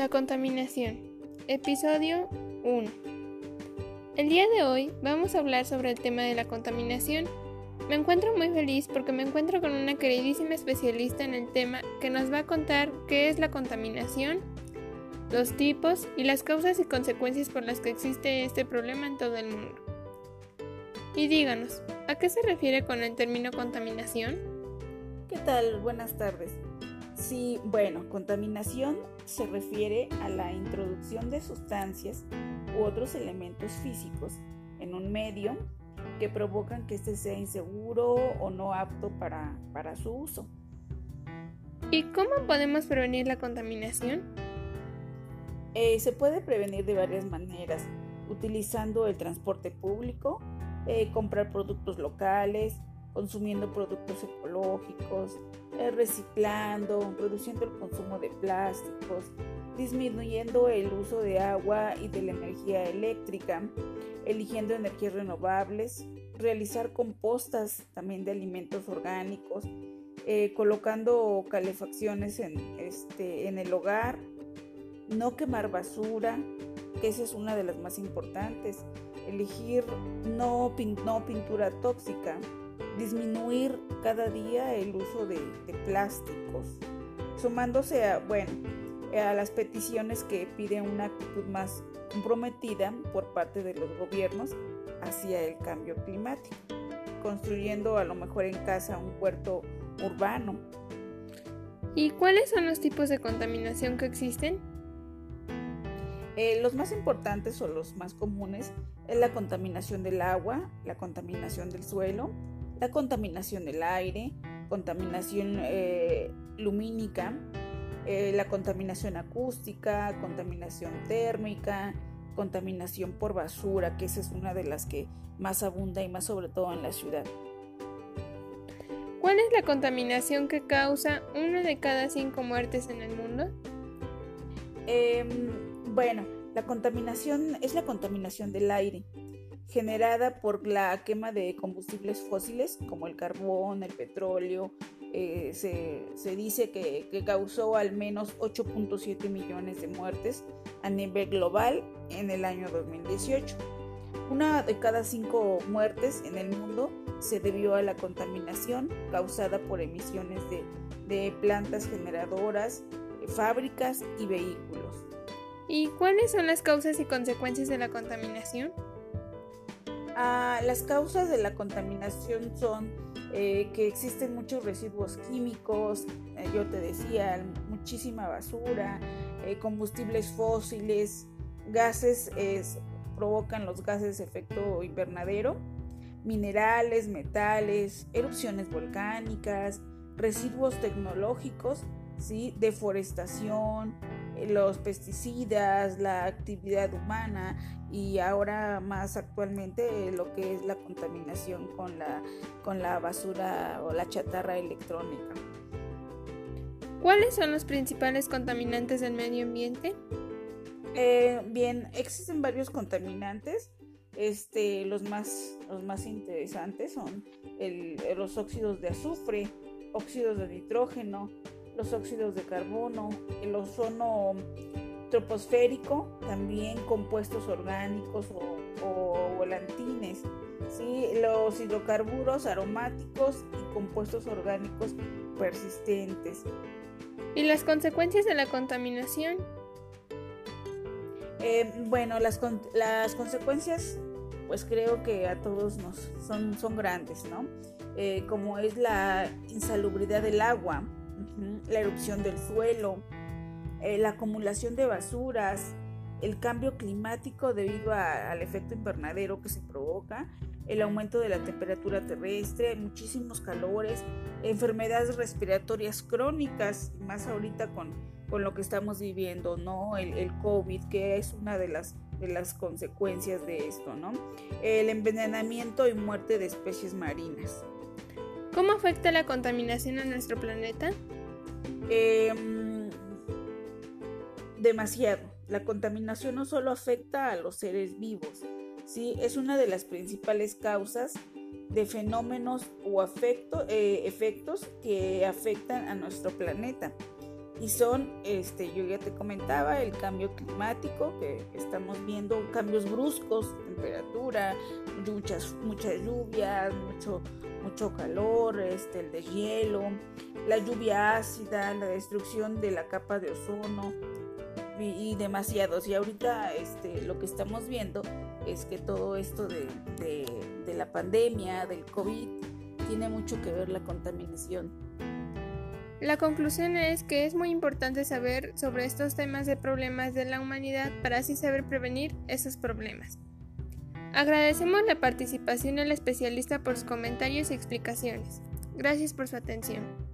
La contaminación. Episodio 1. El día de hoy vamos a hablar sobre el tema de la contaminación. Me encuentro muy feliz porque me encuentro con una queridísima especialista en el tema que nos va a contar qué es la contaminación, los tipos y las causas y consecuencias por las que existe este problema en todo el mundo. Y díganos, ¿a qué se refiere con el término contaminación? ¿Qué tal? Buenas tardes. Sí, bueno, contaminación se refiere a la introducción de sustancias u otros elementos físicos en un medio que provocan que éste sea inseguro o no apto para, para su uso. ¿Y cómo podemos prevenir la contaminación? Eh, se puede prevenir de varias maneras, utilizando el transporte público, eh, comprar productos locales, consumiendo productos ecológicos, eh, reciclando, reduciendo el consumo de plásticos, disminuyendo el uso de agua y de la energía eléctrica, eligiendo energías renovables, realizar compostas también de alimentos orgánicos, eh, colocando calefacciones en, este, en el hogar, no quemar basura, que esa es una de las más importantes, elegir no, no pintura tóxica, disminuir cada día el uso de, plásticos, sumándose a, bueno, a las peticiones que piden una actitud más comprometida por parte de los gobiernos hacia el cambio climático, construyendo a lo mejor en casa un puerto urbano. ¿Y cuáles son los tipos de contaminación que existen? Eh, los más importantes o los más comunes es la contaminación del agua, la contaminación del suelo, la contaminación del aire, contaminación eh, lumínica, eh, la contaminación acústica, contaminación térmica, contaminación por basura, que esa es una de las que más abunda y más sobre todo en la ciudad. ¿Cuál es la contaminación que causa una de cada cinco muertes en el mundo? Em, bueno, la contaminación es la contaminación del aire generada por la quema de combustibles fósiles como el carbón, el petróleo. Eh, se, dice que, causó al menos 8.7 millones de muertes a nivel global en el año 2018. Una de cada cinco muertes en el mundo se debió a la contaminación causada por emisiones de, de plantas generadoras, fábricas y vehículos. ¿Y cuáles son las causas y consecuencias de la contaminación? Las causas de la contaminación son eh, que existen muchos residuos químicos, eh, yo te decía, muchísima basura, eh, combustibles fósiles, gases provocan los gases de efecto invernadero, minerales, metales, erupciones volcánicas, residuos tecnológicos, ¿sí? deforestación, los pesticidas, la actividad humana y ahora más actualmente lo que es la contaminación con la, con la basura o la chatarra electrónica. ¿Cuáles son los principales contaminantes del medio ambiente? Eh, bien, existen varios contaminantes. Este, los más, los más interesantes son los óxidos de azufre, óxidos de nitrógeno, los óxidos de carbono, el ozono troposférico, también compuestos orgánicos o, volantines, ¿sí? los hidrocarburos aromáticos y compuestos orgánicos persistentes. ¿Y las consecuencias de la contaminación? Eh, bueno, las, las, consecuencias, pues creo que a todos nos son, son grandes, ¿no? Eh, como es la insalubridad del agua, la erupción del suelo, eh, la acumulación de basuras, el cambio climático debido al efecto invernadero que se provoca, el aumento de la temperatura terrestre, muchísimos calores, enfermedades respiratorias crónicas, más ahorita con, con lo que estamos viviendo, ¿no? El, el, COVID, que es una de las, de las consecuencias de esto, ¿no? El envenenamiento y muerte de especies marinas. ¿Cómo afecta la contaminación a nuestro planeta? Em, demasiado. La contaminación no solo afecta a los seres vivos, ¿sí? es una de las principales causas de fenómenos o eh, efectos que afectan a nuestro planeta. Y son, este, yo ya te comentaba, el cambio climático, que estamos viendo cambios bruscos, temperatura, muchas, muchas lluvias, mucho, mucho calor, este, el deshielo, la lluvia ácida, la destrucción de la capa de ozono y, demasiados. Y ahorita este, lo que estamos viendo es que todo esto de, de la pandemia, del COVID, tiene mucho que ver la contaminación la conclusión es que es muy importante saber sobre estos temas de problemas de la humanidad para así saber prevenir esos problemas. Agradecemos la participación del especialista por sus comentarios y explicaciones. Gracias por su atención.